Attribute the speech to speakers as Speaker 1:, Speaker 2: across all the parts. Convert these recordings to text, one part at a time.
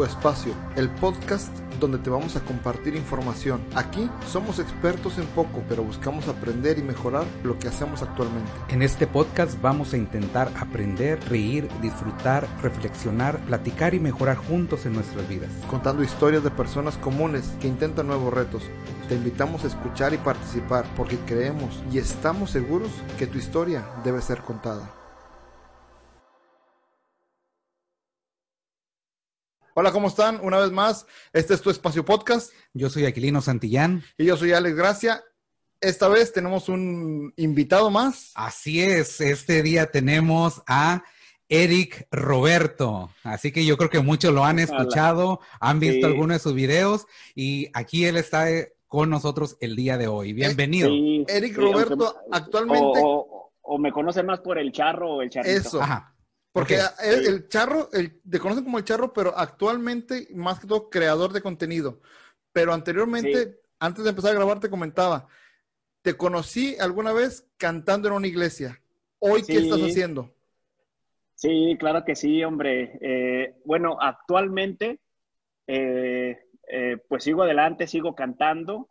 Speaker 1: Tu espacio, el podcast donde te vamos a compartir información. Aquí somos expertos en poco, pero buscamos aprender y mejorar lo que hacemos actualmente.
Speaker 2: En este podcast vamos a intentar aprender, reír, disfrutar, reflexionar, platicar y mejorar juntos en nuestras vidas.
Speaker 1: Contando historias de personas comunes que intentan nuevos retos. Te invitamos a escuchar y participar porque creemos y estamos seguros que tu historia debe ser contada. Hola, ¿cómo están? Una vez más, este es tu espacio podcast.
Speaker 2: Yo soy Aquilino Santillán.
Speaker 1: Y yo soy Alex Gracia. Esta vez tenemos un invitado más.
Speaker 2: Así es, este día tenemos a Eric Roberto. Así que yo creo que muchos lo han escuchado, han visto
Speaker 3: Sí.
Speaker 2: algunos de sus videos y aquí él está eh, con nosotros el día de hoy. Bienvenido.
Speaker 3: Sí,
Speaker 1: Eric
Speaker 3: sí,
Speaker 1: Roberto,
Speaker 3: aunque-
Speaker 1: actualmente-
Speaker 3: O, o- o me conocen más por el charro o el charrito.
Speaker 1: Eso.
Speaker 2: Ajá.
Speaker 1: Porque el, el charro, el, te conocen como el charro, pero actualmente, más que todo, creador de contenido. Pero anteriormente,
Speaker 3: Sí.
Speaker 1: antes de empezar a grabar, te comentaba, te conocí alguna vez cantando en una iglesia. Hoy, ¿qué estás haciendo?
Speaker 3: Sí, claro que sí, hombre. Eh, bueno, actualmente, eh, eh, pues sigo adelante, sigo cantando,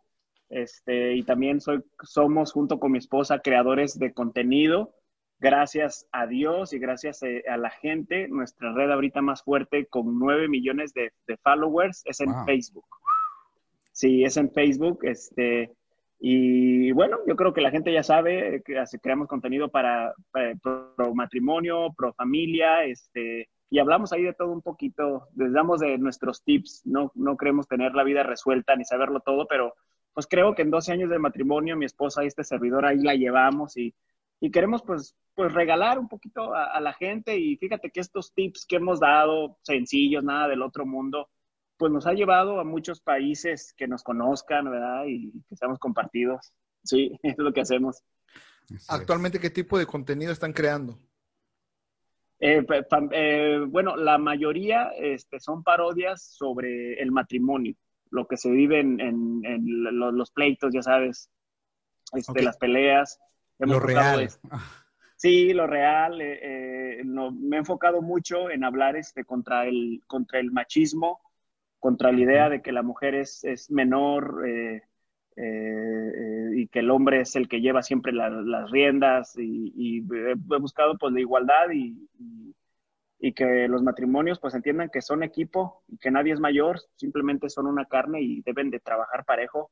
Speaker 3: este, y también soy, somos junto con mi esposa creadores de contenido. Gracias a Dios y gracias eh, a la gente, nuestra red ahorita más fuerte con 9 millones de, de followers es en
Speaker 2: Wow.
Speaker 3: Facebook. Sí, es en Facebook, este, y bueno, yo creo que la gente ya sabe que creamos contenido para, para- pro, pro matrimonio, pro familia, este, y hablamos ahí de todo un poquito, les damos de nuestros tips, no, no creemos tener la vida resuelta ni saberlo todo, pero pues creo que en 12 años de matrimonio mi esposa y este servidor ahí la llevamos y, y queremos pues, pues regalar un poquito a, a la gente y fíjate que estos tips que hemos dado, sencillos, nada del otro mundo, pues nos ha llevado a muchos países que nos conozcan, ¿verdad? Y que seamos compartidos. Sí, es lo que hacemos.
Speaker 1: Actualmente, ¿qué tipo de contenido están creando?
Speaker 3: Eh, pa- pa- eh, bueno, la mayoría este, son parodias sobre el matrimonio, lo que se vive en, en- en lo- los pleitos, ya sabes, este, las peleas. Hemos
Speaker 2: Lo real.
Speaker 3: Sí, lo real. eh, eh, no, me he enfocado mucho en hablar este, contra, el, contra el machismo, contra la idea de que la mujer es, es menor eh, eh, y que el hombre es el que lleva siempre la- las riendas y, y he, buscado pues la igualdad y, y- y que los matrimonios pues entiendan que son equipo y que nadie es mayor, simplemente son una carne y deben de trabajar parejo,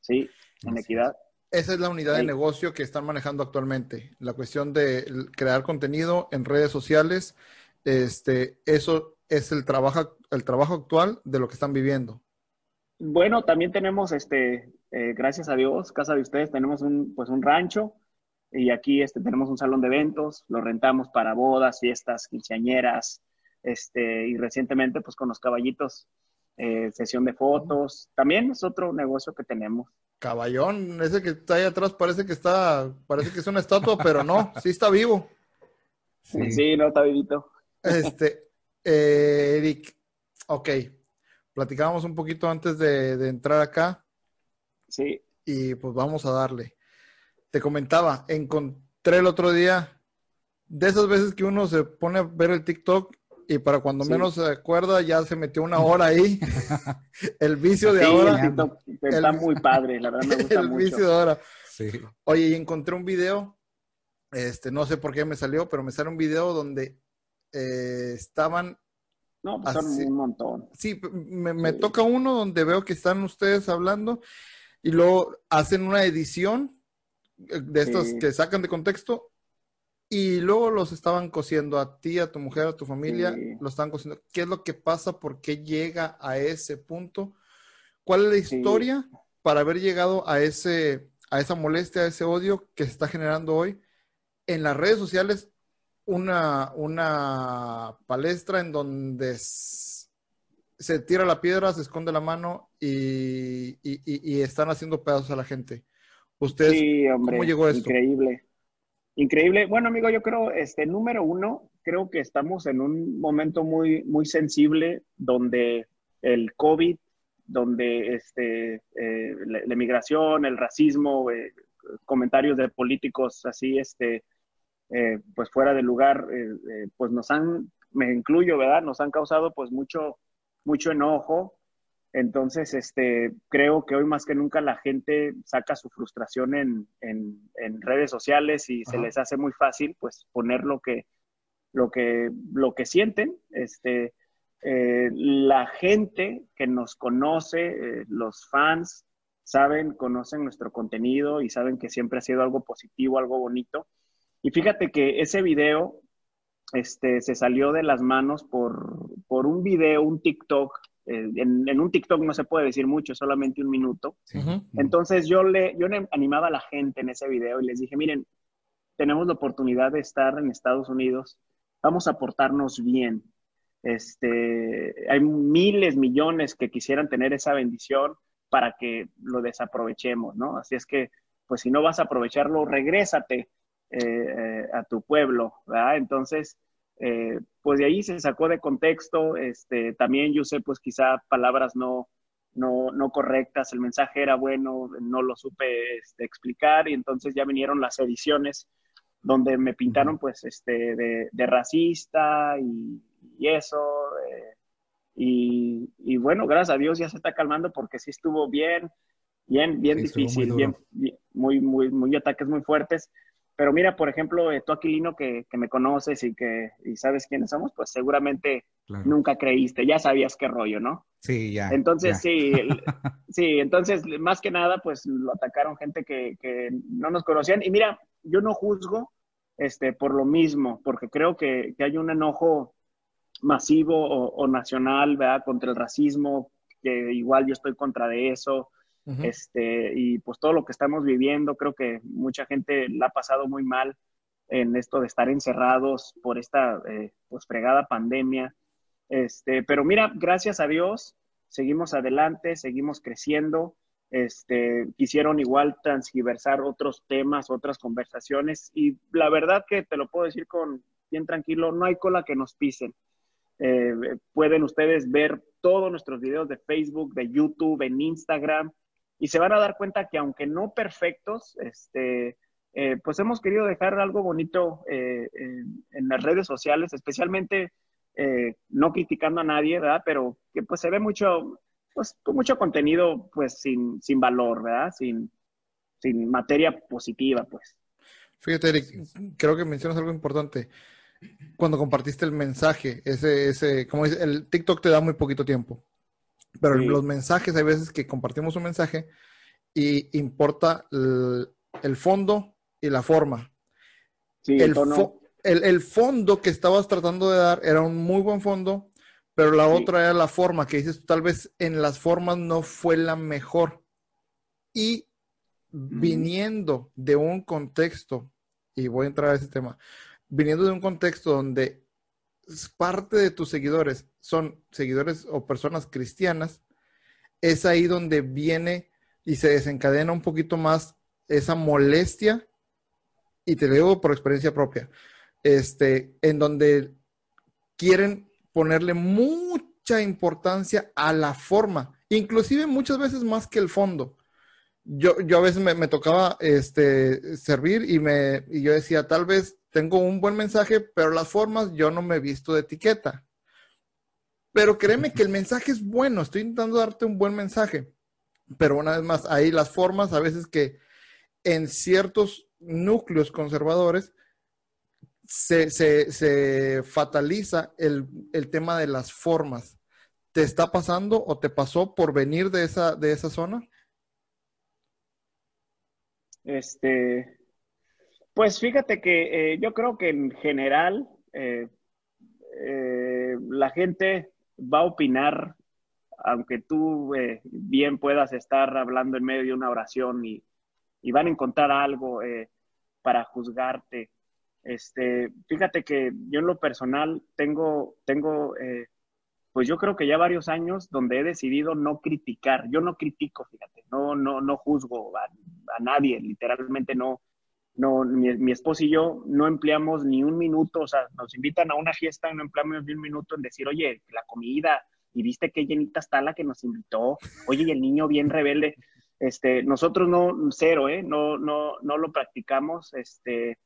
Speaker 3: sí, en
Speaker 2: Así
Speaker 3: equidad.
Speaker 1: Esa es la unidad de negocio que están manejando actualmente. La cuestión de crear contenido en redes sociales, este, eso es el trabajo, el trabajo actual de lo que están viviendo.
Speaker 3: Bueno, también tenemos, este, eh, gracias a Dios, casa de ustedes, tenemos un, pues un rancho y aquí este, tenemos un salón de eventos, lo rentamos para bodas, fiestas, quinceañeras, este, y recientemente pues con los caballitos, eh, sesión de fotos, también es otro negocio que tenemos.
Speaker 1: Caballón, ese que está ahí atrás parece que está, parece que es una estatua, pero no, sí está vivo.
Speaker 2: Sí.
Speaker 3: Sí, no, está vivito.
Speaker 1: Este, eh, Eric, ok, platicábamos un poquito antes de, de entrar acá
Speaker 3: Sí,
Speaker 1: y pues vamos a darle. Te comentaba, encontré el otro día de esas veces que uno se pone a ver el TikTok y para cuando
Speaker 3: Sí.
Speaker 1: menos se acuerda ya se metió una hora ahí. el vicio de
Speaker 3: Sí,
Speaker 1: ahora.
Speaker 3: está
Speaker 1: el-
Speaker 3: muy padre, la verdad me gusta
Speaker 1: El
Speaker 3: mucho.
Speaker 1: vicio de ahora.
Speaker 2: Sí.
Speaker 1: Oye, y encontré un video, este, no sé por qué me salió, pero me sale un video donde eh, estaban,
Speaker 3: No, pues son un montón.
Speaker 1: sí, me, me
Speaker 3: Sí.
Speaker 1: toca uno donde veo que están ustedes hablando y luego hacen una edición eh, de estos
Speaker 3: Sí.
Speaker 1: que sacan de contexto y luego los estaban cosiendo a ti, a tu mujer, a tu familia,
Speaker 3: Sí.
Speaker 1: los estaban cosiendo. ¿Qué es lo que pasa? ¿Por qué llega a ese punto? ¿Cuál es la
Speaker 3: Sí.
Speaker 1: historia para haber llegado a ese, a esa molestia, a ese odio que se está generando hoy en las redes sociales una, una palestra en donde se tira la piedra, se esconde la mano y, están haciendo pedazos a la gente. ¿Usted cómo llegó esto?
Speaker 3: Increíble. Increíble. Bueno, amigo, yo creo, este, número uno, creo que estamos en un momento muy, muy sensible donde el COVID, donde este, eh, la, la, migración, el racismo, eh, comentarios de políticos así, este, eh, pues fuera de lugar, pues nos han, me incluyo, ¿verdad? Nos han causado pues mucho, mucho enojo. Entonces, este, creo que hoy más que nunca la gente saca su frustración en, en, redes sociales y se les hace muy fácil pues poner lo que, lo que, lo que sienten. Este, eh, la gente que nos conoce, eh, los fans, saben, conocen nuestro contenido y saben que siempre ha sido algo positivo, algo bonito. Y fíjate que ese video este, se salió de las manos por, por un video, un TikTok. Eh, en, un TikTok no se puede decir mucho, solamente un minuto. Entonces yo le, yo le animaba a la gente en ese video y les dije, miren, tenemos la oportunidad de estar en Estados Unidos, vamos a portarnos bien. Este, hay miles, millones que quisieran tener esa bendición para que lo desaprovechemos, ¿no? Así es que, pues si no vas a aprovecharlo, regrésate eh, eh, a tu pueblo, ¿verdad? Entonces, eh, pues de ahí se sacó de contexto, este, también yo sé, pues quizá palabras no, no, no correctas, el mensaje era bueno, no lo supe este, explicar y entonces ya vinieron las ediciones donde me pintaron pues este de, racista y, eso. Eh, y, bueno, gracias a Dios ya se está calmando porque sí estuvo bien, bien, bien difícil, bien, muy, muy, muy ataques muy fuertes. Pero mira, por ejemplo, eh, tú Aquilino que, que, me conoces y que y sabes quiénes somos, pues seguramente nunca creíste, ya sabías qué rollo, ¿no?
Speaker 2: Sí, ya.
Speaker 3: Entonces, sí, sí, entonces, más que nada, pues lo atacaron gente que, que no nos conocían. Y mira, yo no juzgo, este, por lo mismo, porque creo que, hay un enojo masivo o, nacional, ¿verdad? Contra el racismo, que igual yo estoy contra de eso, este, y pues todo lo que estamos viviendo, creo que mucha gente la ha pasado muy mal en esto de estar encerrados por esta, eh, pues, fregada pandemia, este, pero mira, gracias a Dios, seguimos adelante, seguimos creciendo, este, quisieron igual transgiversar otros temas, otras conversaciones y la verdad que te lo puedo decir con bien tranquilo, no hay cola que nos pisen. Eh, pueden ustedes ver todos nuestros videos de Facebook, de YouTube, en Instagram y se van a dar cuenta que aunque no perfectos, este, eh, pues hemos querido dejar algo bonito eh, en, las redes sociales, especialmente no criticando a nadie, ¿verdad? Pero que pues se ve mucho, pues mucho contenido pues sin, sin valor, ¿verdad? Sin, sin materia positiva, pues.
Speaker 1: Fíjate, Eric, creo que mencionas algo importante. Cuando compartiste el mensaje, ese, ese, como dice, el TikTok te da muy poquito tiempo. Pero los mensajes, hay veces que compartimos un mensaje y importa el, fondo y la forma. Sí, el, el, el, fondo que estabas tratando de dar era un muy buen fondo, pero la otra era la forma, que dices, tal vez en las formas no fue la mejor. Y viniendo de un contexto, y voy a entrar a ese tema, viniendo de un contexto donde parte de tus seguidores son seguidores o personas cristianas, es ahí donde viene y se desencadena un poquito más esa molestia, y te lo digo por experiencia propia, este, en donde quieren ponerle mucha importancia a la forma, inclusive muchas veces más que el fondo. Yo, yo a veces me, tocaba este, servir y, me, y yo decía, tal vez tengo un buen mensaje, pero las formas yo no me he visto de etiqueta. Pero créeme que el mensaje es bueno, estoy intentando darte un buen mensaje. Pero una vez más, ahí las formas a veces que en ciertos núcleos conservadores se, se, fataliza el, tema de las formas. ¿Te está pasando o te pasó por venir de esa, de esa zona?
Speaker 3: Este, pues fíjate que eh, yo creo que en general eh, eh, la gente va a opinar, aunque tú bien puedas estar hablando en medio de una oración y, y van a encontrar algo para juzgarte. Este, fíjate que yo en lo personal tengo, tengo pues yo creo que ya varios años donde he decidido no criticar. Yo no critico, fíjate, no, no, no juzgo a, nadie, literalmente no. No, mi, mi esposo y yo no empleamos ni un minuto, o sea, nos invitan a una fiesta y no empleamos ni un minuto en decir, oye, la comida, y viste qué llenita está la que nos invitó, oye, y el niño bien rebelde. Este, nosotros no, cero, ¿eh? No, no, no lo practicamos, este,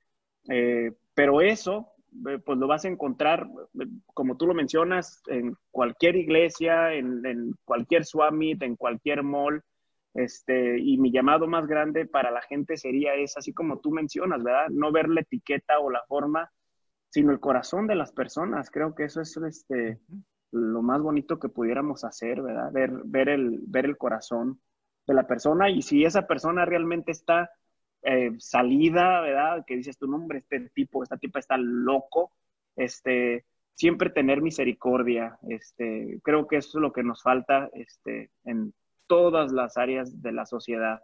Speaker 3: eh, pero eso, pues lo vas a encontrar, eh, como tú lo mencionas, en cualquier iglesia, en, cualquier swamit, en cualquier mall. Este, y mi llamado más grande para la gente sería es así como tú mencionas, ¿verdad? No ver la etiqueta o la forma, sino el corazón de las personas. Creo que eso es este, lo más bonito que pudiéramos hacer, ¿verdad? Ver, ver, el, ver el corazón de la persona y si esa persona realmente está eh, salida, ¿verdad? Que dices tu nombre, este tipo, esta tipa está loco, este, siempre tener misericordia, este, creo que eso es lo que nos falta, este, en todas las áreas de la sociedad,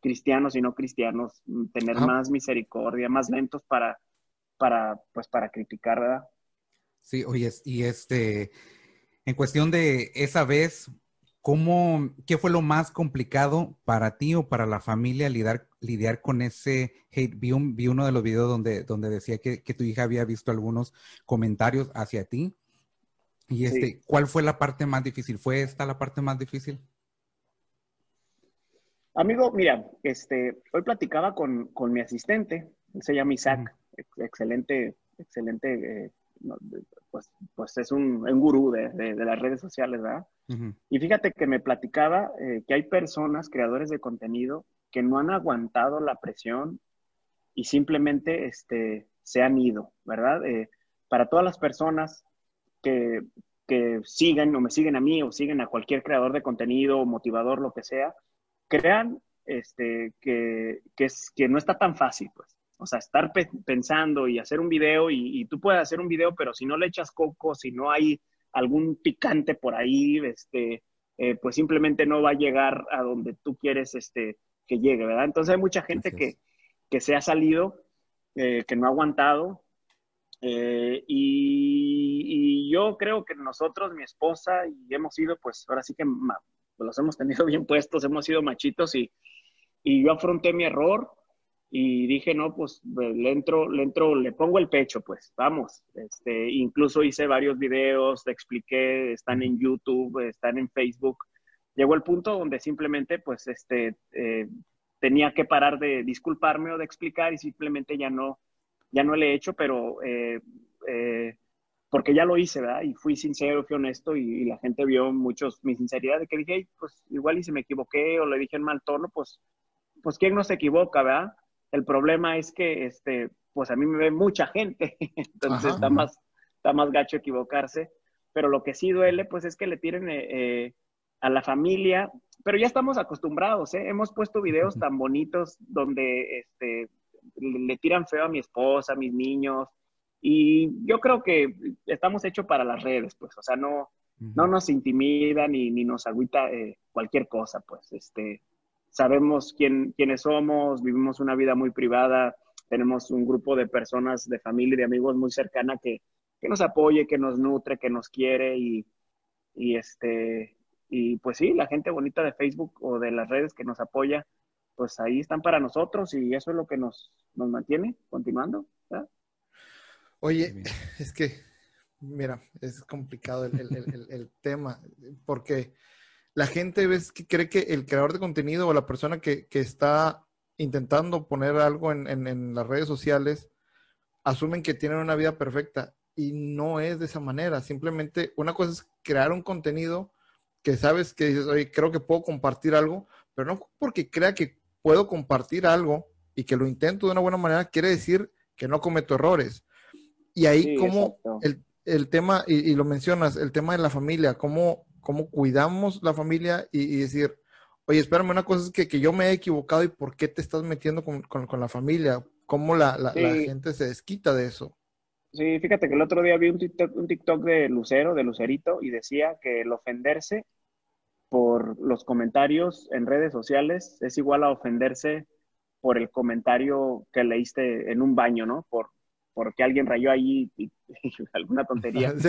Speaker 3: cristianos y no cristianos, tener más misericordia, más lentos para, para, pues, para criticar, ¿verdad?
Speaker 2: Sí, oye, y este, en cuestión de esa vez, ¿Cómo, qué fue lo más complicado para ti o para la familia lidiar, lidiar con ese hate? Vi, vi uno de los videos donde, donde decía que, tu hija había visto algunos comentarios hacia ti. Y este, ¿cuál fue la parte más difícil? ¿Fue esta la parte más difícil?
Speaker 3: Amigo, mira, este, hoy platicaba con, mi asistente, se llama Isaac, excelente, excelente eh, pues, pues es un, gurú de, las redes sociales, ¿verdad? Y fíjate que me platicaba eh, que hay personas, creadores de contenido, que no han aguantado la presión y simplemente este, se han ido, ¿verdad? Eh, para todas las personas que, que siguen o me siguen a mí o siguen a cualquier creador de contenido, motivador, lo que sea, crean este, que, que, es, que no está tan fácil, pues. O sea, estar pensando y hacer un video y, tú puedes hacer un video, pero si no le echas coco, si no hay algún picante por ahí, este, eh, pues simplemente no va a llegar a donde tú quieres este, que llegue, ¿verdad? Entonces hay mucha gente que, que, se ha salido, eh, que no ha aguantado. Eh, y, yo creo que nosotros, mi esposa, y hemos sido, pues ahora sí que los hemos tenido bien puestos, hemos sido machitos y, y yo afronté mi error y dije, no, pues le entro, le entro, le pongo el pecho, pues vamos. Este, incluso hice varios videos, expliqué, están en YouTube, están en Facebook. Llegó el punto donde simplemente, pues, este, eh, tenía que parar de disculparme o de explicar y simplemente ya no, ya no le he hecho, pero eh, eh, porque ya lo hice, ¿verdad? Y fui sincero, fui honesto y, la gente vio muchos mi sinceridad de que dije, pues igual y si me equivoqué o le dije en mal tono, pues, pues quién no se equivoca, ¿verdad? El problema es que, este, pues a mí me ve mucha gente, entonces está, más, está más gacho equivocarse. Pero lo que sí duele, pues es que le tiren eh, eh, a la familia, pero ya estamos acostumbrados, ¿eh? Hemos puesto videos tan bonitos donde este, le tiran feo a mi esposa, a mis niños, y yo creo que estamos hechos para las redes, pues, o sea, no, no nos intimida ni, ni nos agüita eh, cualquier cosa, pues, este, sabemos quién, quiénes somos, vivimos una vida muy privada, tenemos un grupo de personas, de familia y de amigos muy cercana que, que nos apoye, que nos nutre, que nos quiere y, y, este, y pues sí, la gente bonita de Facebook o de las redes que nos apoya, pues ahí están para nosotros y eso es lo que nos, nos mantiene continuando.
Speaker 1: Oye, es que, mira, es complicado el, el, el, el tema, porque la gente ves que cree que el creador de contenido o la persona que, está intentando poner algo en, las redes sociales asumen que tienen una vida perfecta y no es de esa manera. Simplemente una cosa es crear un contenido que sabes que dices, oye, creo que puedo compartir algo, pero no porque crea que puedo compartir algo y que lo intento de una buena manera, quiere decir que no cometo errores. Y ahí como el, tema, y, y, lo mencionas, el tema de la familia, cómo cómo cuidamos la familia y, decir, oye, espérame, una cosa es que, que, yo me he equivocado y por qué te estás metiendo con, con, la familia, cómo la, la, gente se desquita de eso.
Speaker 3: Sí, fíjate que el otro día vi un TikTok, un TikTok de Lucero, de Lucerito, y decía que el ofenderse por los comentarios en redes sociales es igual a ofenderse por el comentario que leíste en un baño, ¿no? Por, porque alguien rayó ahí y, alguna tontería.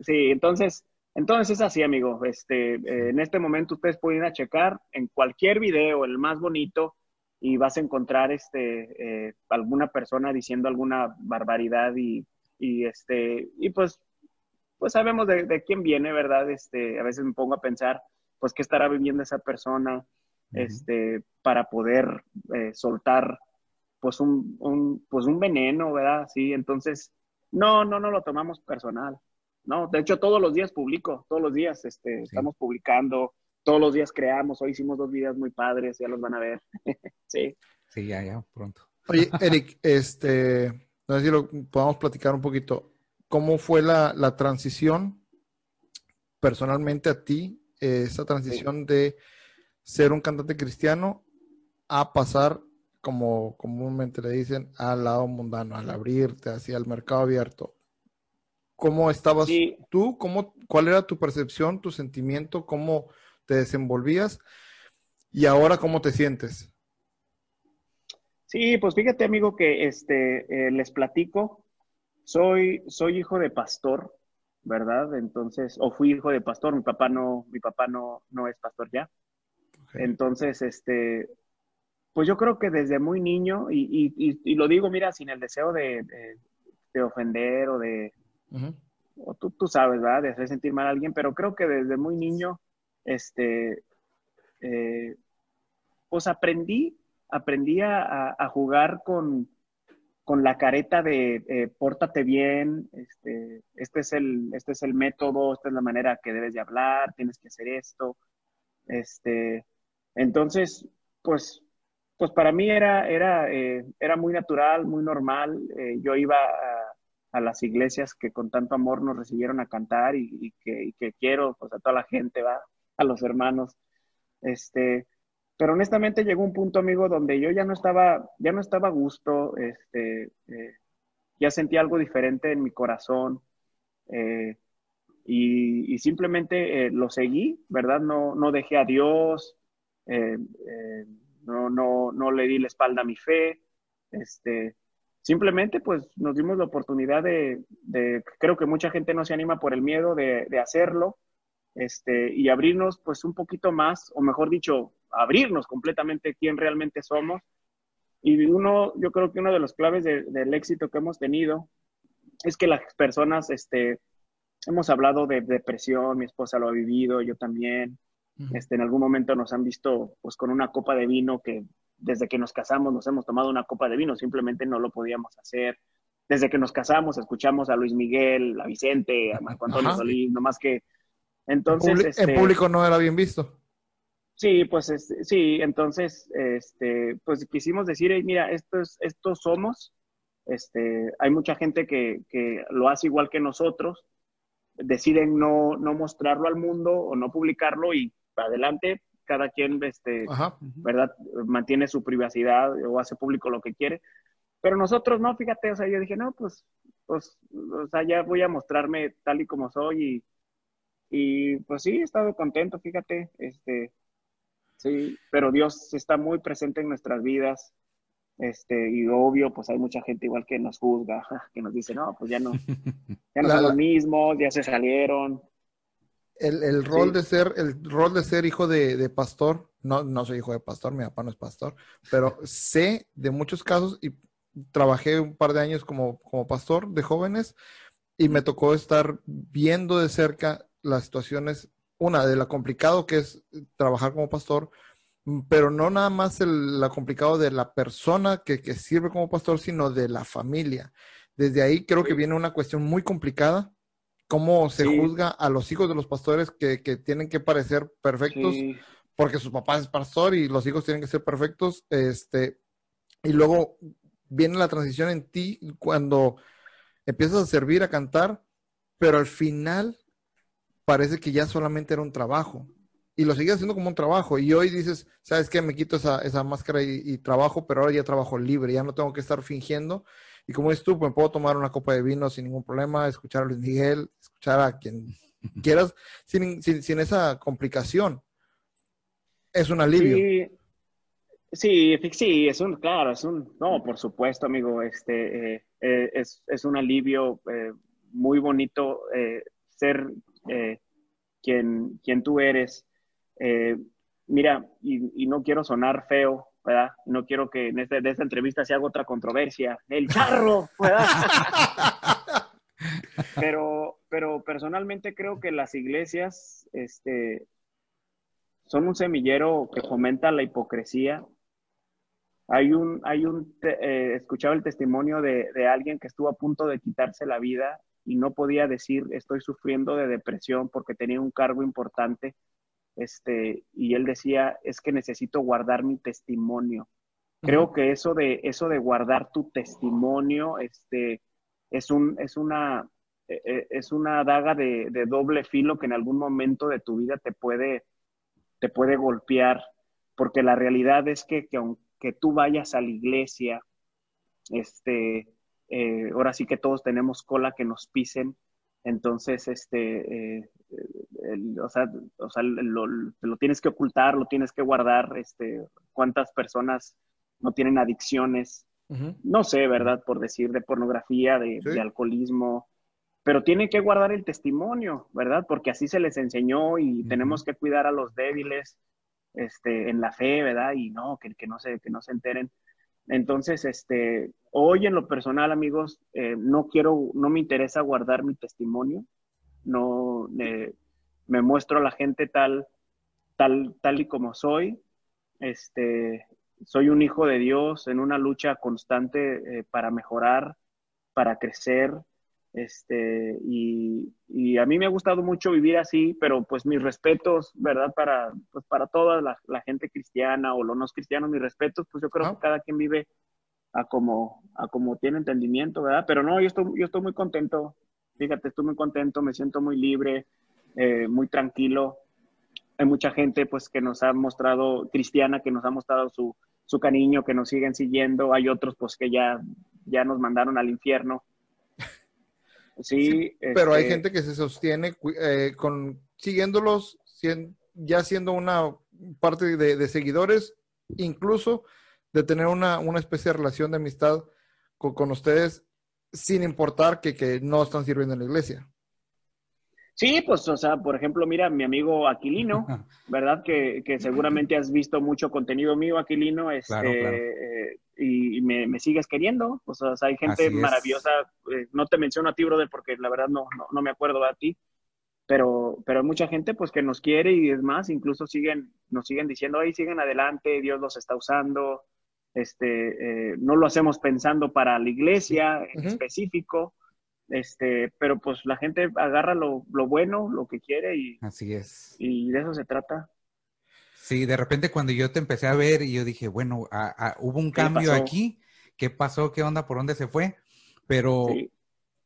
Speaker 3: Sí, entonces, entonces es así, amigo. Este, eh, en este momento ustedes pueden ir a checar en cualquier video, el más bonito, y vas a encontrar este, eh, alguna persona diciendo alguna barbaridad y, y, este, y pues, pues sabemos de, de, quién viene, ¿verdad? Este, a veces me pongo a pensar, pues, qué estará viviendo esa persona, este, para poder eh, soltar pues un, pues un veneno, ¿verdad? Sí, entonces, no, no, no lo tomamos personal, ¿no? De hecho, todos los días publico, todos los días este, estamos publicando, todos los días creamos, hoy hicimos dos videos muy padres, ya los van a ver, sí.
Speaker 2: Sí, ya, ya, pronto.
Speaker 1: Oye, Eric, este, no sé si lo podamos platicar un poquito, ¿cómo fue la, la transición personalmente a ti, esa transición de ser un cantante cristiano a pasar, como comúnmente le dicen, al lado mundano, al abrirte hacia el mercado abierto. ¿Cómo estabas tú? ¿Cómo, ¿Cuál era tu percepción, tu sentimiento? ¿Cómo te desenvolvías? ¿Y ahora cómo te sientes?
Speaker 3: Sí, pues fíjate, amigo, que este, eh, les platico. Soy, soy hijo de pastor, ¿verdad? Entonces, o fui hijo de pastor. Mi papá no, mi papá no, no es pastor ya. Entonces, este, pues yo creo que desde muy niño, y, lo digo, mira, sin el deseo de, ofender o de, o tú, tú, sabes, ¿verdad? De hacer sentir mal a alguien, pero creo que desde muy niño, este, eh, pues aprendí, aprendí a, jugar con, con, la careta de eh, pórtate bien, este, este, es el, este es el método, esta es la manera que debes de hablar, tienes que hacer esto, este, entonces, pues, pues para mí era, era, eh, era muy natural, muy normal. Yo iba a, las iglesias que con tanto amor nos recibieron a cantar y, que, quiero, pues a toda la gente, va, a los hermanos. Este, pero honestamente llegó un punto, amigo, donde yo ya no estaba, ya no estaba a gusto, este, eh, ya sentía algo diferente en mi corazón. y, y, simplemente lo seguí, ¿verdad? No, no dejé a Dios, eh, eh, no, no, no le di la espalda a mi fe, este, simplemente pues nos dimos la oportunidad de, creo que mucha gente no se anima por el miedo de, hacerlo, este, y abrirnos pues un poquito más, o mejor dicho, abrirnos completamente quién realmente somos. Y uno, yo creo que uno de los claves del éxito que hemos tenido es que las personas, este, hemos hablado de depresión, mi esposa lo ha vivido, yo también, este, en algún momento nos han visto pues con una copa de vino que desde que nos casamos nos hemos tomado una copa de vino, simplemente no lo podíamos hacer. Desde que nos casamos escuchamos a Luis Miguel, a Vicente, a Marco Antonio Solís, nomás que entonces...
Speaker 1: En, este, público no era bien visto.
Speaker 3: Sí, pues este, sí, entonces, este, pues quisimos decir, mira, estos, estos somos, este, hay mucha gente que, que lo hace igual que nosotros, deciden no, no mostrarlo al mundo o no publicarlo y adelante, cada quien, este, ¿verdad? Mantiene su privacidad o hace público lo que quiere. Pero nosotros no, fíjate, o sea, yo dije, no, pues, pues, o sea, ya voy a mostrarme tal y como soy y, y pues sí, he estado contento, fíjate, este, sí, pero Dios está muy presente en nuestras vidas, este, y obvio, pues hay mucha gente igual que nos juzga, que nos dice, no, pues ya no, ya no son los mismos, ya se salieron,
Speaker 1: el, rol de ser, el rol de ser hijo de, pastor, no, no soy hijo de pastor, mi papá no es pastor, pero sé de muchos casos y trabajé un par de años como, como pastor de jóvenes y me tocó estar viendo de cerca las situaciones, una de lo complicado que es trabajar como pastor, pero no nada más el, lo complicado de la persona que, que sirve como pastor, sino de la familia. Desde ahí creo que viene una cuestión muy complicada cómo se juzga a los hijos de los pastores que, tienen que parecer perfectos porque su papá es pastor y los hijos tienen que ser perfectos. Este, y luego viene la transición en ti cuando empiezas a servir, a cantar, pero al final parece que ya solamente era un trabajo. Y lo sigues haciendo como un trabajo. Y hoy dices, ¿sabes qué? Me quito esa, esa máscara y, y, trabajo, pero ahora ya trabajo libre, ya no tengo que estar fingiendo. Y como dices tú, pues puedo tomar una copa de vino sin ningún problema, escuchar a Luis Miguel, escuchar a quien quieras, sin, sin, esa complicación. Es un alivio.
Speaker 3: Sí, sí, es un, claro, es un, no, por supuesto, amigo, este, eh, eh, es, es, un alivio eh, muy bonito ser quien, quien tú eres. mira, y, y, no quiero sonar feo, ¿verdad? No quiero que en este, de esta entrevista se haga otra controversia. El charro, ¿verdad? pero, pero personalmente creo que las iglesias, este, son un semillero que fomenta la hipocresía hay un, hay un, eh, escuchaba el testimonio de, de, alguien que estuvo a punto de quitarse la vida y no podía decir estoy sufriendo de depresión porque tenía un cargo importante. Este, y él decía, es que necesito guardar mi testimonio. Creo que eso de, eso de guardar tu testimonio, este, es un, es una, e, e, es una daga de, de, doble filo que en algún momento de tu vida te puede, te puede golpear, porque la realidad es que, que, que tú vayas a la iglesia, este, eh, ahora sí que todos tenemos cola que nos pisen, entonces, este, eh, o sea, o sea lo, lo, tienes que ocultar, lo tienes que guardar, este, cuántas personas no tienen adicciones, no sé, ¿verdad? Por decir, de pornografía, de, de alcoholismo, pero tienen que guardar el testimonio, ¿verdad? Porque así se les enseñó y tenemos que cuidar a los débiles, este, en la fe, ¿verdad? Y no, que, que, no se, que no se enteren. Entonces, este, hoy en lo personal, amigos, eh, no quiero, no me interesa guardar mi testimonio, no eh, me muestro a la gente tal, tal, tal y como soy. Este, soy un hijo de Dios en una lucha constante eh, para mejorar, para crecer, este, y, y, a mí me ha gustado mucho vivir así, pero pues mis respetos, ¿verdad? Para, pues para toda la, la gente cristiana o los no cristianos, mis respetos, pues yo creo que cada quien vive a como, a como tiene entendimiento, ¿verdad? Pero no, yo estoy, yo estoy muy contento, fíjate, estoy muy contento, me siento muy libre, eh, muy tranquilo. Hay mucha gente pues que nos ha mostrado, cristiana, que nos ha mostrado su, su cariño, que nos siguen siguiendo, hay otros pues que ya, ya nos mandaron al infierno Sí,
Speaker 1: pero hay este gente que se sostiene eh, con siguiéndolos, ya siendo una parte de, seguidores, incluso de tener una, una, especie de relación de amistad con, ustedes, sin importar que, que, no están sirviendo en la iglesia.
Speaker 3: Sí, pues, o sea, por ejemplo, mira, mi amigo Aquilino, ¿verdad? Que, que seguramente has visto mucho contenido mío, Aquilino, este, eh, y, me, sigues queriendo. O sea, hay gente maravillosa. Eh, no te menciono a ti, brother, porque la verdad no, no, me acuerdo de ti. Pero, pero hay mucha gente pues que nos quiere y es más, incluso siguen, nos siguen diciendo, ahí siguen adelante, Dios los está usando. Este, eh, no lo hacemos pensando para la iglesia en específico, este, pero pues la gente agarra lo, lo, bueno, lo que quiere y
Speaker 2: así es.
Speaker 3: Y de eso se trata.
Speaker 2: Sí, de repente cuando yo te empecé a ver y yo dije, bueno, hubo un cambio aquí, ¿qué pasó? ¿Qué onda? ¿Por dónde se fue? Pero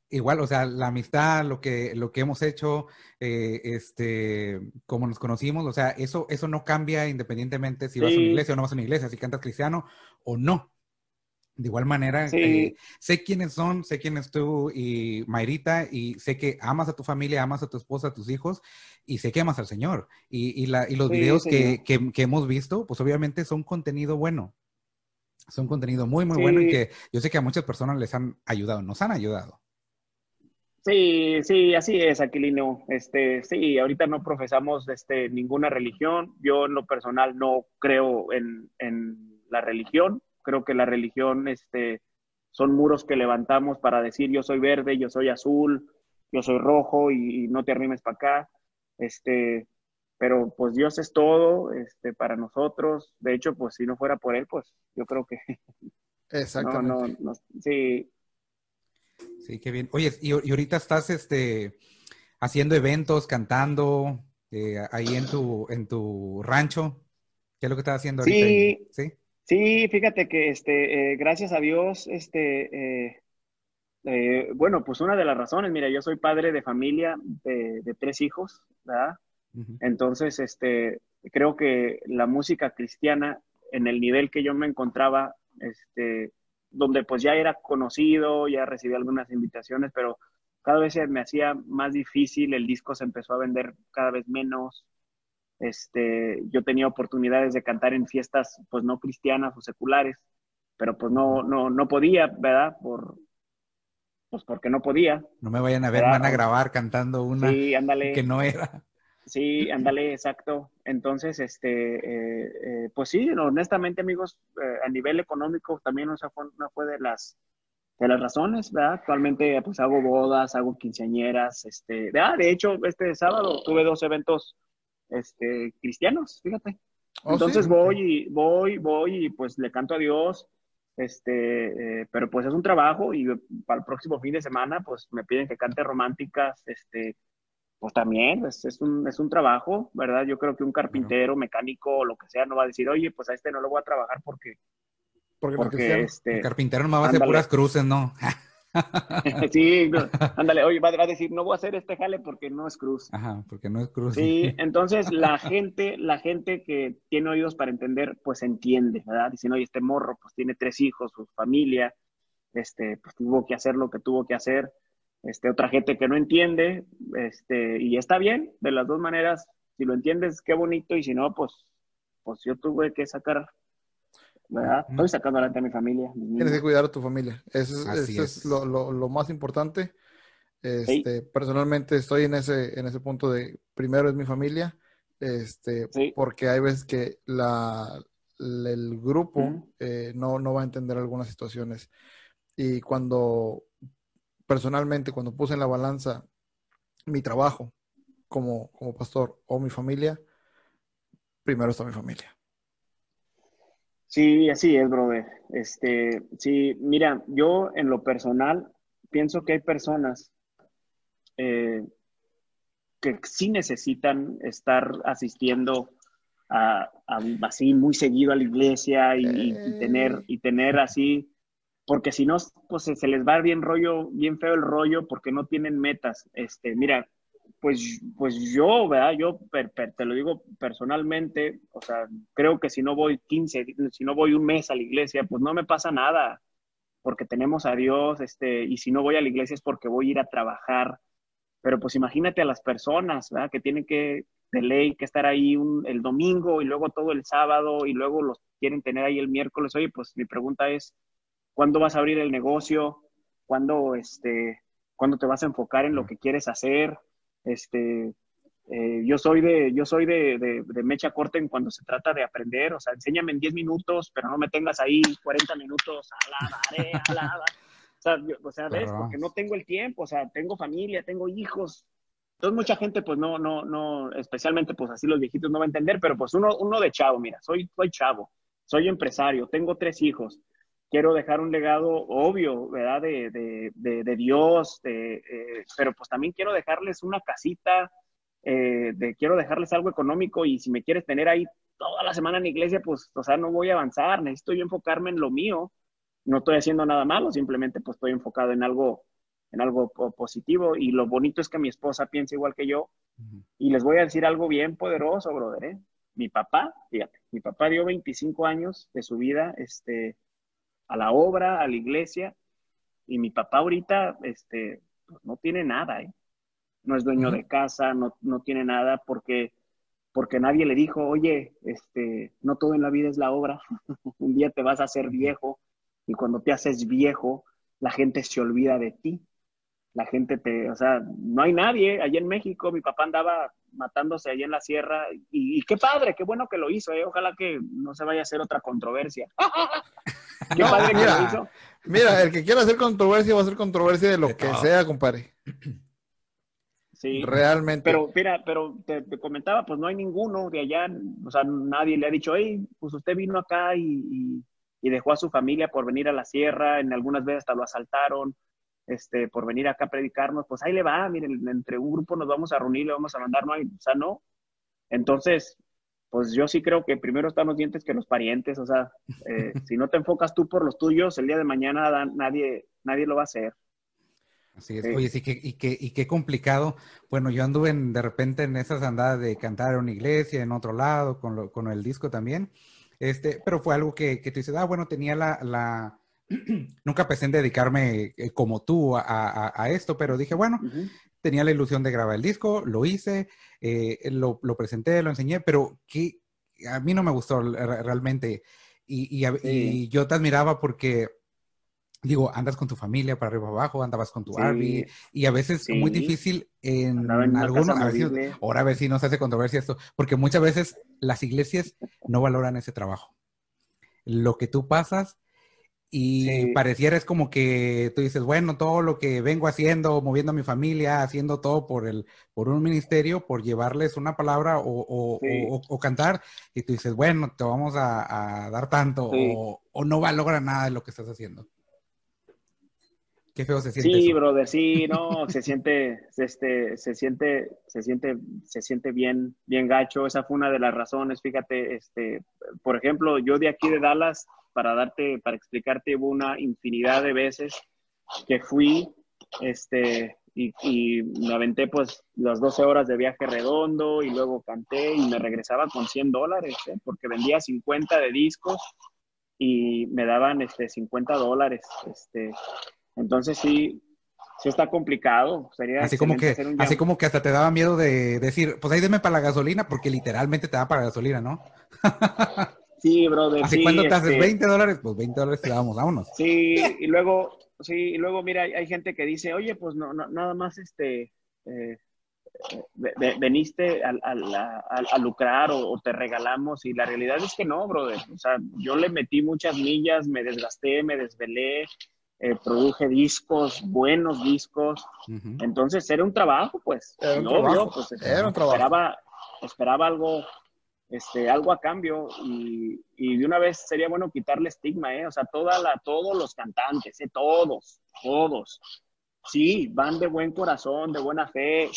Speaker 2: igual, o sea, la amistad, lo que, lo que hemos hecho, eh, este, como nos conocimos, o sea, eso, eso no cambia independientemente si vas a una iglesia o no vas a una iglesia, si cantas cristiano o no. De igual manera, eh, sé quiénes son, sé quién es tú y Mayrita, y sé que amas a tu familia, amas a tu esposa, a tus hijos, y sé que amas al Señor. Y, y, la, y los videos que, que, que, hemos visto, pues obviamente son contenido bueno. Son contenido muy, muy bueno y que yo sé que a muchas personas les han ayudado, nos han ayudado.
Speaker 3: Sí, sí, así es, Aquilino. Este, sí, ahorita no profesamos este, ninguna religión. Yo en lo personal no creo en, en la religión creo que la religión este, son muros que levantamos para decir yo soy verde, yo soy azul, yo soy rojo y, no te arrimes para acá. Este, pero pues Dios es todo este, para nosotros. De hecho, pues si no fuera por Él, pues yo creo que...
Speaker 1: Exactamente.
Speaker 3: sí.
Speaker 2: Sí, qué bien. Oye, y, ahorita estás este, haciendo eventos, cantando eh, ahí en tu, en tu rancho. ¿Qué es lo que estás haciendo ahorita?
Speaker 3: Sí, ¿Sí? Sí, fíjate que este, eh, gracias a Dios, este, eh, eh, bueno, pues una de las razones, mira, yo soy padre de familia de, tres hijos, ¿verdad? Entonces, este, creo que la música cristiana, en el nivel que yo me encontraba, este, donde pues ya era conocido, ya recibí algunas invitaciones, pero cada vez me hacía más difícil, el disco se empezó a vender cada vez menos, Este, yo tenía oportunidades de cantar en fiestas, pues no cristianas o seculares, pero pues no, no, no podía, ¿verdad? Por, pues porque no podía.
Speaker 2: No me vayan a ver, van a grabar cantando una que no era.
Speaker 3: Sí, ándale, exacto. Entonces, este, eh, eh, pues sí, honestamente, amigos, eh, a nivel económico también no fue, no fue de las de las razones, ¿verdad? Actualmente, pues hago bodas, hago quinceañeras, este, ah, de hecho, este sábado tuve dos eventos, este, cristianos, fíjate. Oh, Entonces voy y voy, voy y pues le canto a Dios, este, pero pues es un trabajo y para el próximo fin de semana, pues me piden que cante románticas, este, pues también es, es, un, es un trabajo, ¿verdad? Yo creo que un carpintero, mecánico, lo que sea, no va a decir, oye, pues a este no lo voy a trabajar porque...
Speaker 2: Porque, este... El carpintero no va a hacer puras cruces, ¿no?
Speaker 3: sí, ándale, oye, va, a decir, no voy a hacer este jale porque no es cruz.
Speaker 2: Ajá, porque no es cruz.
Speaker 3: Sí, entonces la gente, la gente que tiene oídos para entender, pues entiende, ¿verdad? Dicen, oye, este morro, pues tiene tres hijos, su familia, este, pues tuvo que hacer lo que tuvo que hacer este, otra gente que no entiende, este, y está bien, de las dos maneras, si lo entiendes, qué bonito, y si no, pues, pues yo tuve que sacar, ¿verdad? Estoy sacando adelante a mi familia.
Speaker 1: Tienes que cuidar a tu familia, eso es, lo, lo, más importante. Este, Personalmente estoy en ese, en ese punto de, primero es mi familia, este, porque hay veces que la, el grupo eh, no, no va a entender algunas situaciones. Y cuando personalmente, cuando puse en la balanza mi trabajo como, como pastor o mi familia, primero está mi familia.
Speaker 3: Sí, así es, brother. Este, sí, mira, yo en lo personal pienso que hay personas eh, que sí necesitan estar asistiendo a, así muy seguido a la iglesia y, tener eh. y tener así porque si no, pues se les va bien rollo, bien feo el rollo porque no tienen metas. Este, mira, pues, pues yo, ¿verdad? Yo te lo digo personalmente, o sea, creo que si no voy 15, si no voy un mes a la iglesia, pues no me pasa nada, porque tenemos a Dios, este, y si no voy a la iglesia es porque voy a ir a trabajar. Pero pues imagínate a las personas, ¿verdad? Que tienen que, de ley, que estar ahí el domingo y luego todo el sábado y luego los quieren tener ahí el miércoles. Oye, pues mi pregunta es, cuándo vas a abrir el negocio, cuándo, este, cuándo te vas a enfocar en lo que quieres hacer. Este, eh, yo soy de, yo soy de, de, mecha corta en cuando se trata de aprender, o sea, enséñame en 10 minutos, pero no me tengas ahí 40 minutos, alabaré, alaba. O sea, o sea, ves, porque no tengo el tiempo, o sea, tengo familia, tengo hijos. Entonces mucha gente, pues no, no, no, especialmente pues así los viejitos no va a entender, pero pues uno, uno de chavo, mira, soy, soy chavo, soy empresario, tengo tres hijos quiero dejar un legado obvio, ¿verdad? De, de, de, Dios, eh, pero pues también quiero dejarles una casita, eh, de, quiero dejarles algo económico y si me quieres tener ahí toda la semana en la iglesia, pues, o sea, no voy a avanzar, necesito yo enfocarme en lo mío, no estoy haciendo nada malo, simplemente pues estoy enfocado en algo, en algo positivo y lo bonito es que mi esposa piensa igual que yo y les voy a decir algo bien poderoso, brother, ¿eh? Mi papá, fíjate, mi papá dio 25 años de su vida, este, a la obra, a la iglesia, y mi papá ahorita, este, pues no tiene nada, ¿eh? No es dueño de casa, no, no tiene nada porque, porque nadie le dijo, oye, este, no todo en la vida es la obra, un día te vas a hacer viejo y cuando te haces viejo, la gente se olvida de ti. La gente te, o sea, no hay nadie. Allá en México mi papá andaba matándose allá en la sierra y, qué padre, qué bueno que lo hizo, ¿eh? ojalá que no se vaya a hacer otra controversia.
Speaker 1: Qué padre mira, que lo hizo. Mira, el que quiera hacer controversia va a hacer controversia de lo que sea, compadre.
Speaker 3: Sí. Realmente. Pero, mira, pero te, comentaba, pues no hay ninguno de allá, o sea, nadie le ha dicho, hey, pues usted vino acá y, dejó a su familia por venir a la sierra, en algunas veces hasta lo asaltaron, este, por venir acá a predicarnos, pues ahí le va, miren, entre un grupo nos vamos a reunir, le vamos a mandar, no hay, o sea, no. Entonces, pues yo sí creo que primero están los dientes que los parientes, o sea, eh, si no te enfocas tú por los tuyos, el día de mañana nadie, nadie lo va a hacer.
Speaker 2: Así es. Oye, sí, que, y, qué, y qué complicado. Bueno, yo anduve de repente en esas andadas de cantar en una iglesia, en otro lado, con, lo, con el disco también. Este, pero fue algo que, que tú dices, ah, bueno, tenía la, la... nunca pensé en dedicarme eh, como tú a, a, esto, pero dije, bueno, tenía la ilusión de grabar el disco, lo hice, eh, lo, lo, presenté, lo enseñé, pero que a mí no me gustó realmente. Y, y, yo te admiraba porque, digo, andas con tu familia para arriba abajo, andabas con tu sí. y a veces es muy difícil en, algunos, a ahora a ver si no se hace controversia esto, porque muchas veces las iglesias no valoran ese trabajo. Lo que tú pasas y pareciera es como que tú dices, bueno, todo lo que vengo haciendo, moviendo a mi familia, haciendo todo por el, por un ministerio, por llevarles una palabra o, o, cantar, y tú dices, bueno, te vamos a, dar tanto, o, no va a lograr nada de lo que estás haciendo. Qué feo se siente.
Speaker 3: Sí, brother, sí, no, se siente, este, se siente, se siente, se siente bien, bien gacho. Esa fue una de las razones. Fíjate, este, por ejemplo, yo de aquí de Dallas, para darte, para explicarte, hubo una infinidad de veces que fui, este, y, y, me aventé pues las 12 horas de viaje redondo y luego canté y me regresaba con 100 dólares, ¿eh? porque vendía 50 de discos y me daban este 50 dólares, este, entonces sí, sí está complicado. Sería
Speaker 2: así como que, así como que hasta te daba miedo de decir, pues ahí deme para la gasolina, porque literalmente te da para la gasolina, ¿no?
Speaker 3: sí, brother.
Speaker 2: Así cuando te haces 20 este dólares, pues 20 dólares te damos, vámonos.
Speaker 3: Sí, y luego, sí, y luego mira, hay, gente que dice, oye, pues no, nada más este eh, veniste a, a, lucrar o, o, te regalamos y la realidad es que no, brother. O sea, yo le metí muchas millas, me desgasté, me desvelé, eh, produje discos, buenos discos. Entonces era un trabajo, pues.
Speaker 1: Era un, trabajo. Pues, era un trabajo.
Speaker 3: Esperaba, esperaba algo, este, algo a cambio y, y, de una vez sería bueno quitarle estigma, ¿eh? O sea, toda la, todos los cantantes, ¿eh? todos, todos. Sí, van de buen corazón, de buena fe,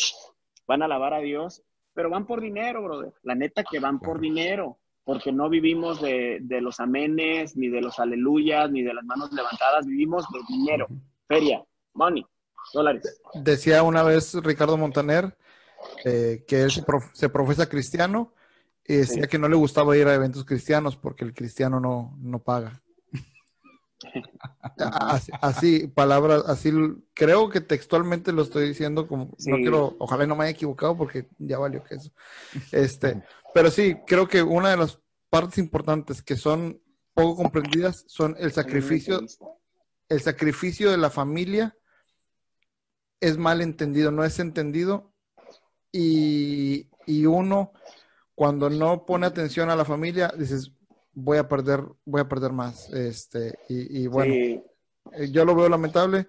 Speaker 3: van a alabar a Dios, pero van por dinero, brother. La neta que van por dinero porque no vivimos de, de, los amenes, ni de los aleluyas, ni de las manos levantadas, vivimos de dinero, feria, money, dólares.
Speaker 1: Decía una vez Ricardo Montaner eh, que él se, profesa cristiano y decía que no le gustaba ir a eventos cristianos porque el cristiano no, no paga. así, palabras, así, creo que textualmente lo estoy diciendo como, no quiero, ojalá no me haya equivocado porque ya valió que eso. Este, pero sí, creo que una de las partes importantes que son poco comprendidas son el sacrificio, el sacrificio de la familia es mal entendido, no es entendido y, y uno cuando no pone atención a la familia dices voy a perder, voy a perder más. Este, y, bueno, eh, yo lo veo lamentable.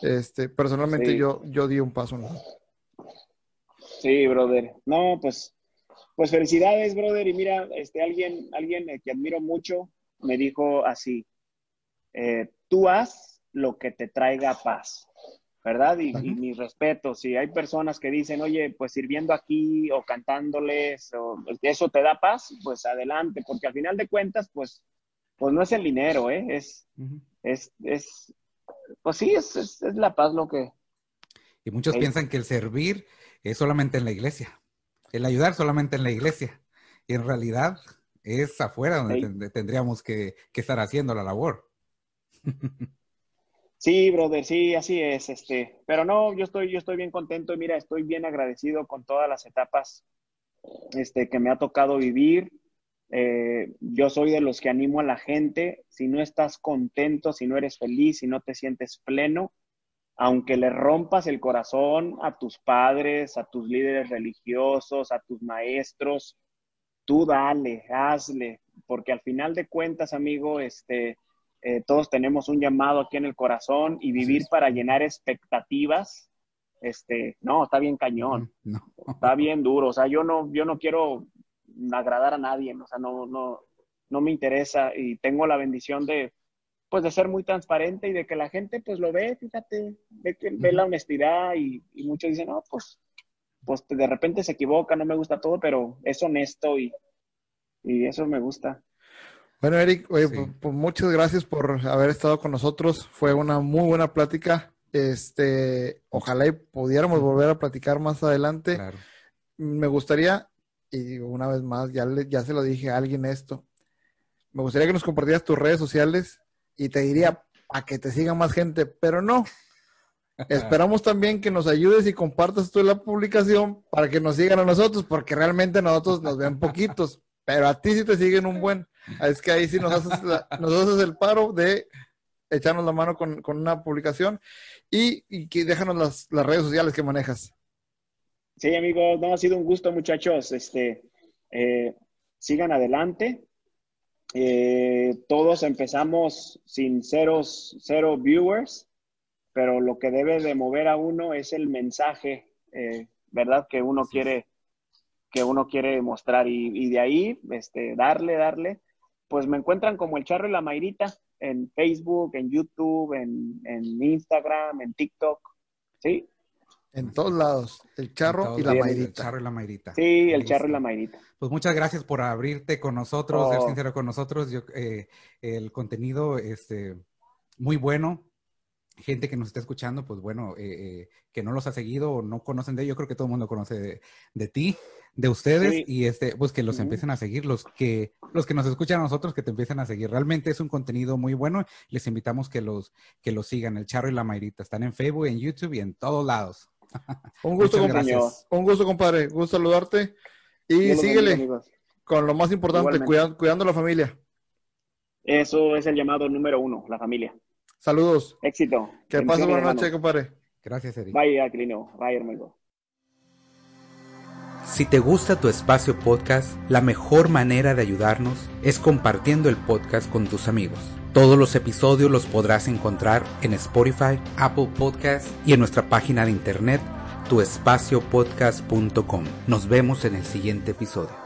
Speaker 1: Este, personalmente yo, yo di un paso.
Speaker 3: Sí, brother. No, pues, pues felicidades, brother. Y mira, este, alguien, alguien que admiro mucho me dijo así, eh, tú haz lo que te traiga paz. ¿verdad? Y, mi respeto, si hay personas que dicen, oye, pues sirviendo aquí o cantándoles, o eso te da paz, pues adelante, porque al final de cuentas, pues, pues no es el dinero, ¿eh? Es, es, es, pues sí, es, es, la paz lo que...
Speaker 2: Y muchos piensan que el servir es solamente en la iglesia, el ayudar solamente en la iglesia, y en realidad es afuera donde tendríamos que, que estar haciendo la labor.
Speaker 3: Sí, brother, sí, así es, este, pero no, yo estoy, yo estoy bien contento y mira, estoy bien agradecido con todas las etapas, este, que me ha tocado vivir. Eh, yo soy de los que animo a la gente, si no estás contento, si no eres feliz, si no te sientes pleno, aunque le rompas el corazón a tus padres, a tus líderes religiosos, a tus maestros, tú dale, hazle, porque al final de cuentas, amigo, este, eh, todos tenemos un llamado aquí en el corazón y vivir para llenar expectativas, este, no, está bien cañón, está bien duro, o sea, yo no, yo no quiero agradar a nadie, o sea, no, no, no me interesa y tengo la bendición de, pues, de ser muy transparente y de que la gente, pues, lo ve, fíjate, ve, que, ve la honestidad y, muchos dicen, no, pues, pues, de repente se equivoca, no me gusta todo, pero es honesto y, y eso me gusta.
Speaker 1: Bueno, Eric, oye, pues, pues, muchas gracias por haber estado con nosotros. Fue una muy buena plática. Este, ojalá y pudiéramos volver a platicar más adelante. Me gustaría, y una vez más, ya, ya se lo dije a alguien esto, me gustaría que nos compartieras tus redes sociales y te diría a que te siga más gente, pero no. Esperamos también que nos ayudes y compartas tú la publicación para que nos sigan a nosotros, porque realmente nosotros nos ven poquitos, pero a ti sí te siguen un buen. Es que ahí sí nos haces, nos haces el paro de echarnos la mano con, una publicación y, y que déjanos las, las, redes sociales que manejas.
Speaker 3: Sí, amigos, no, ha sido un gusto, muchachos. Este, eh, sigan adelante. Eh, todos empezamos sin ceros, cero viewers, pero lo que debe de mover a uno es el mensaje, eh, ¿verdad? Que uno quiere, que uno quiere mostrar y, de ahí, este, darle, darle. Pues me encuentran como el Charro y la Mayrita en Facebook, en YouTube, en, en Instagram, en TikTok, ¿sí?
Speaker 1: En todos lados, el charro y la mairita.
Speaker 2: El charro y la mairita.
Speaker 3: Sí, el charro y la mairita.
Speaker 2: Pues muchas gracias por abrirte con nosotros, ser oh. sincero con nosotros. Yo, eh, el contenido, este, muy bueno. Gente que nos está escuchando, pues bueno, eh, eh, que no los ha seguido o no conocen de ellos, yo creo que todo el mundo conoce de, ti, de ustedes, y este, pues que los empiecen a seguir, los que, los que nos escuchan a nosotros, que te empiecen a seguir. Realmente es un contenido muy bueno. Les invitamos que los, que los sigan, el charro y la mairita. Están en Facebook, en YouTube y en todos lados.
Speaker 1: Un gusto, compadre. Un gusto, compadre. Gusto saludarte. Y síguele con lo más importante, cuidando, cuidando la familia.
Speaker 3: Eso es el llamado número uno, la familia.
Speaker 1: Saludos.
Speaker 3: Éxito.
Speaker 1: Que pase buena noche, compadre.
Speaker 2: Gracias, Eric.
Speaker 3: Bye, Aquilino. Bye, hermano.
Speaker 4: Si te gusta tu espacio podcast, la mejor manera de ayudarnos es compartiendo el podcast con tus amigos. Todos los episodios los podrás encontrar en Spotify, Apple Podcast y en nuestra página de internet tuespaciopodcast.com. Nos vemos en el siguiente episodio.